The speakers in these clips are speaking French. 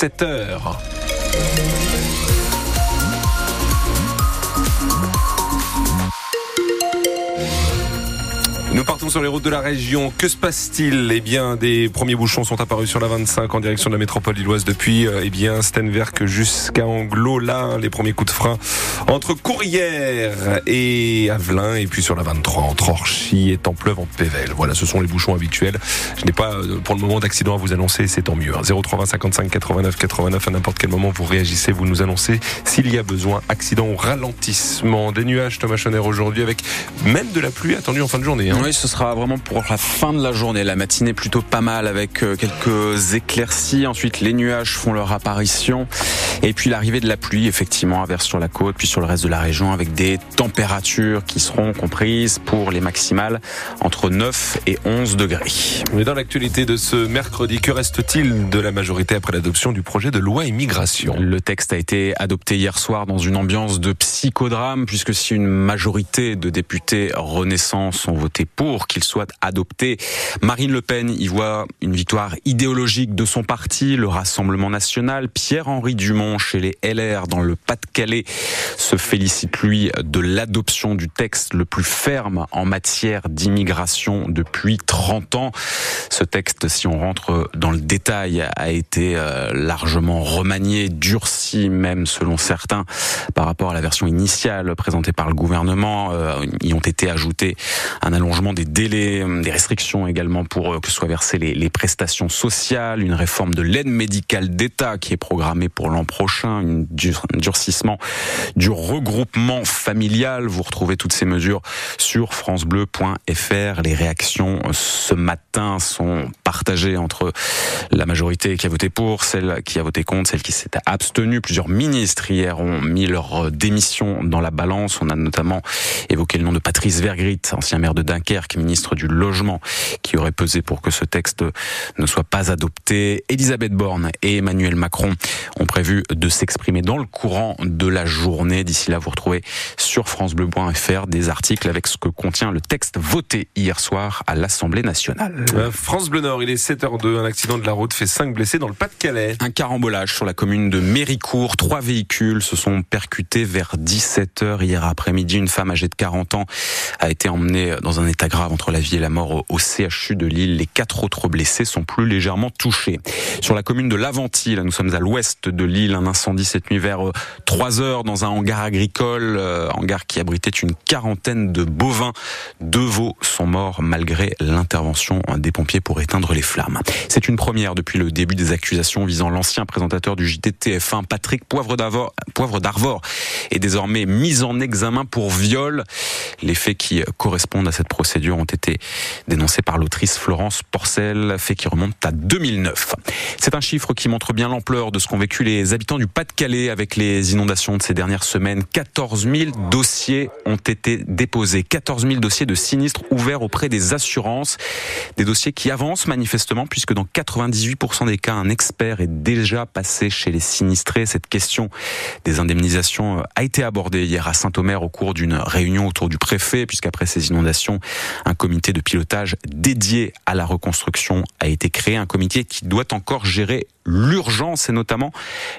7h. Nous partons sur les routes de la région. Que se passe-t-il? Eh bien, des premiers bouchons sont apparus sur la 25 en direction de la métropole lilloise depuis euh, eh bien Stenwerk jusqu'à Anglo. Là, les premiers coups de frein entre Courrières et Avelin, et puis sur la 23 entre Orchy et Templeuve en Pével. Voilà, ce sont les bouchons habituels. Je n'ai pas euh, pour le moment d'accident à vous annoncer, c'est tant mieux. 0320 55 89 89 à n'importe quel moment vous réagissez, vous nous annoncez s'il y a besoin accident ou ralentissement. Des nuages, Thomas Chonner aujourd'hui avec même de la pluie attendue en fin de journée. Hein. Ce sera vraiment pour la fin de la journée. La matinée plutôt pas mal avec euh, quelques éclaircies. Ensuite, les nuages font leur apparition. Et puis l'arrivée de la pluie, effectivement, vers sur la côte, puis sur le reste de la région, avec des températures qui seront comprises pour les maximales entre 9 et 11 degrés. Mais dans l'actualité de ce mercredi, que reste-t-il de la majorité après l'adoption du projet de loi immigration? Le texte a été adopté hier soir dans une ambiance de psychodrame, puisque si une majorité de députés Renaissance ont voté pour qu'il soit adopté. Marine Le Pen y voit une victoire idéologique de son parti, le Rassemblement national. Pierre-Henri Dumont chez les LR dans le Pas-de-Calais se félicite lui de l'adoption du texte le plus ferme en matière d'immigration depuis 30 ans. Ce texte, si on rentre dans le détail, a été euh, largement remanié, durci même selon certains par rapport à la version initiale présentée par le gouvernement. Euh, y ont été ajoutés un allongement des délais, euh, des restrictions également pour euh, que soient versées les, prestations sociales, une réforme de l'aide médicale d'État qui est programmée pour l'an prochain, un durcissement du regroupement familial. Vous retrouvez toutes ces mesures sur francebleu.fr. Les réactions euh, ce matin sont partagées entre la majorité qui a voté pour, celle qui a voté contre, celle qui s'est abstenue. Plusieurs ministres hier ont mis leur démission dans la balance. On a notamment évoqué le nom de Patrice Vergrit, ancien maire de Dunkerque, ministre du Logement, qui aurait pesé pour que ce texte ne soit pas adopté. Elisabeth Borne et Emmanuel Macron ont prévu de s'exprimer dans le courant de la journée. D'ici là, vous retrouvez sur francebleu.fr des articles avec ce que contient le texte voté hier soir à l'Assemblée nationale. Euh, France Bleu Nord, il est 7h02. Un accident de la route fait 5 blessés dans le Pas-de-Calais. Un carambolage sur la commune de Méricourt. Trois véhicules se sont percutés vers 17h hier après-midi. Une femme âgée de 40 ans a été emmenée dans un état grave entre la vie et la mort au CHU de Lille. Les quatre autres blessés sont plus légèrement touchés. Sur la commune de Laventie, nous sommes à l'ouest de Lille, un incendie cette nuit vers 3 heures dans un hangar agricole, euh, hangar qui abritait une quarantaine de bovins. Deux veaux sont morts malgré l'intervention des pompiers pour éteindre les flammes. C'est une première depuis le début des accusations visant l'ancien présentateur du JTTF1, Patrick Poivre d'Arvor, Poivre d'Arvor, est désormais mis en examen pour viol. Les faits qui correspondent à cette procédure ont été dénoncés par l'autrice Florence Porcel, fait qui remonte à 2009. C'est un chiffre qui montre bien l'ampleur de ce qu'ont vécu les habitants du Pas-de-Calais avec les inondations de ces dernières semaines. 14 000 dossiers ont été déposés, 14 000 dossiers de sinistres ouverts auprès des assurances, des dossiers qui avancent manifestement puisque dans 98% des cas, un expert est déjà passé chez les sinistrés. Cette question des indemnisations a été abordée hier à Saint-Omer au cours d'une réunion autour du préfet puisqu'après ces inondations, un comité de pilotage dédié à la reconstruction a été créé, un comité qui doit encore gérer l'urgence et notamment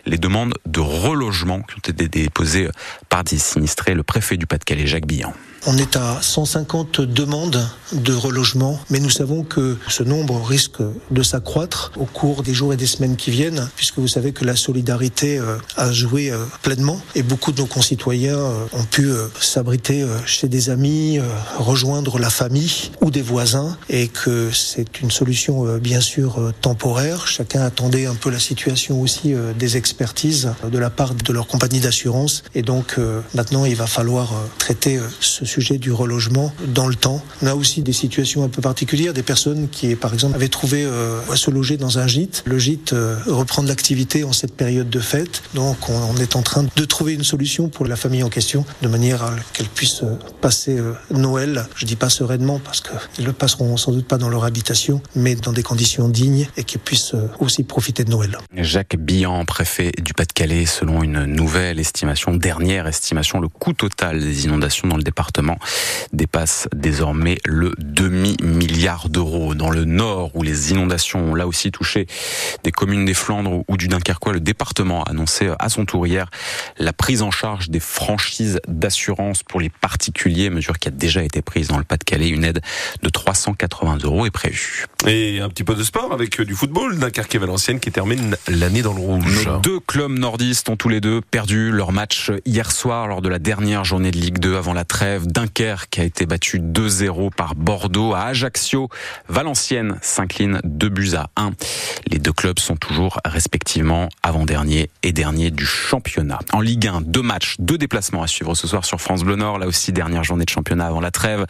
les demandes de relogement qui ont été déposées par des sinistrés, le préfet du Pas-de-Calais, Jacques Billan. On est à 150 demandes de relogement, mais nous savons que ce nombre risque de s'accroître au cours des jours et des semaines qui viennent, puisque vous savez que la solidarité euh, a joué euh, pleinement et beaucoup de nos concitoyens euh, ont pu s'abriter chez des amis, rejoindre la famille ou des voisins, et que c'est une solution bien sûr temporaire. Chacun attendait un peu la situation aussi des expertises de la part de leur compagnie d'assurance, et donc maintenant il va falloir traiter ce sujet du relogement dans le temps. On a aussi des situations un peu particulières, des personnes qui, par exemple, avaient trouvé euh, à se loger dans un gîte. Le gîte euh, reprend de l'activité en cette période de fête, donc on, est en train de trouver une solution pour la famille en question, de manière à qu'elle puisse euh, passer euh, Noël. Je dis pas sereinement parce qu'ils le passeront sans doute pas dans leur habitation, mais dans des conditions dignes et qu'ils puissent aussi profiter de Noël. Jacques Billan, préfet du Pas-de-Calais, selon une nouvelle estimation, dernière estimation, le coût total des inondations dans le département département dépasse désormais le demi-milliard d'euros. Dans le nord, où les inondations ont là aussi touché des communes des Flandres ou du Dunkerquois, le département a annoncé à son tour hier la prise en charge des franchises d'assurance pour les particuliers, mesure qui a déjà été prise dans le Pas-de-Calais. Une aide de 380 euros est prévue. Et un petit peu de sport avec du football, Dunkerque et Valenciennes qui termine l'année dans le rouge. Nos deux clubs nordistes ont tous les deux perdu leur match hier soir lors de la dernière journée de Ligue 2 avant la trêve. Dunkerque a été battu 2-0 par Bordeaux à Ajaccio. Valenciennes s'incline 2 buts à 1. Les deux clubs sont toujours respectivement avant-dernier et dernier du championnat. En Ligue 1, deux matchs, deux déplacements à suivre ce soir sur France Bleu Nord. Là aussi, dernière journée de championnat avant la trêve.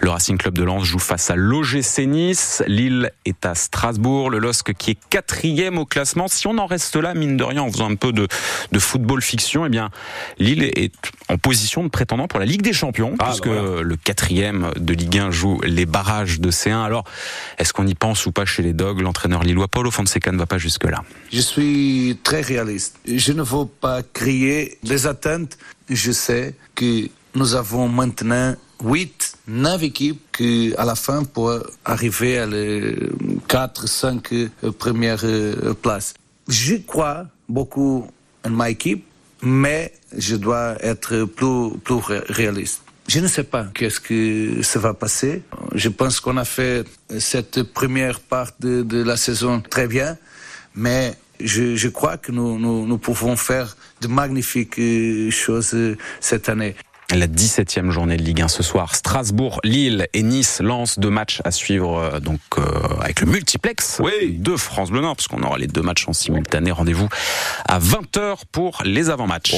Le Racing Club de Lens joue face à l'OGC Nice. Lille est à Strasbourg. Le LOSC qui est quatrième au classement. Si on en reste là, mine de rien, en faisant un peu de, de football fiction, eh bien, Lille est en position de prétendant pour la Ligue des Champions, ah, puisque bah le quatrième de Ligue 1 joue les barrages de C1. Alors, est-ce qu'on y pense ou pas chez les Dogs? L'entraîneur lillois Paulo Fonseca ne va pas jusque-là. Je suis très réaliste. Je ne veux pas crier les attentes. Je sais que nous avons maintenant 8, 9 équipes qui, à la fin, pour arriver à les 4, 5 premières euh, places. Je crois beaucoup en ma équipe, mais je dois être plus, plus réaliste. Je ne sais pas qu'est-ce que ça va passer. Je pense qu'on a fait cette première part de, de la saison très bien, mais je, je crois que nous, nous, nous, pouvons faire de magnifiques choses cette année. La 17e journée de Ligue 1 ce soir. Strasbourg, Lille et Nice lancent deux matchs à suivre euh, donc euh, avec le multiplex de France Bleu Nord, parce qu'on aura les deux matchs en simultané. Rendez-vous à 20h pour les avant-matchs.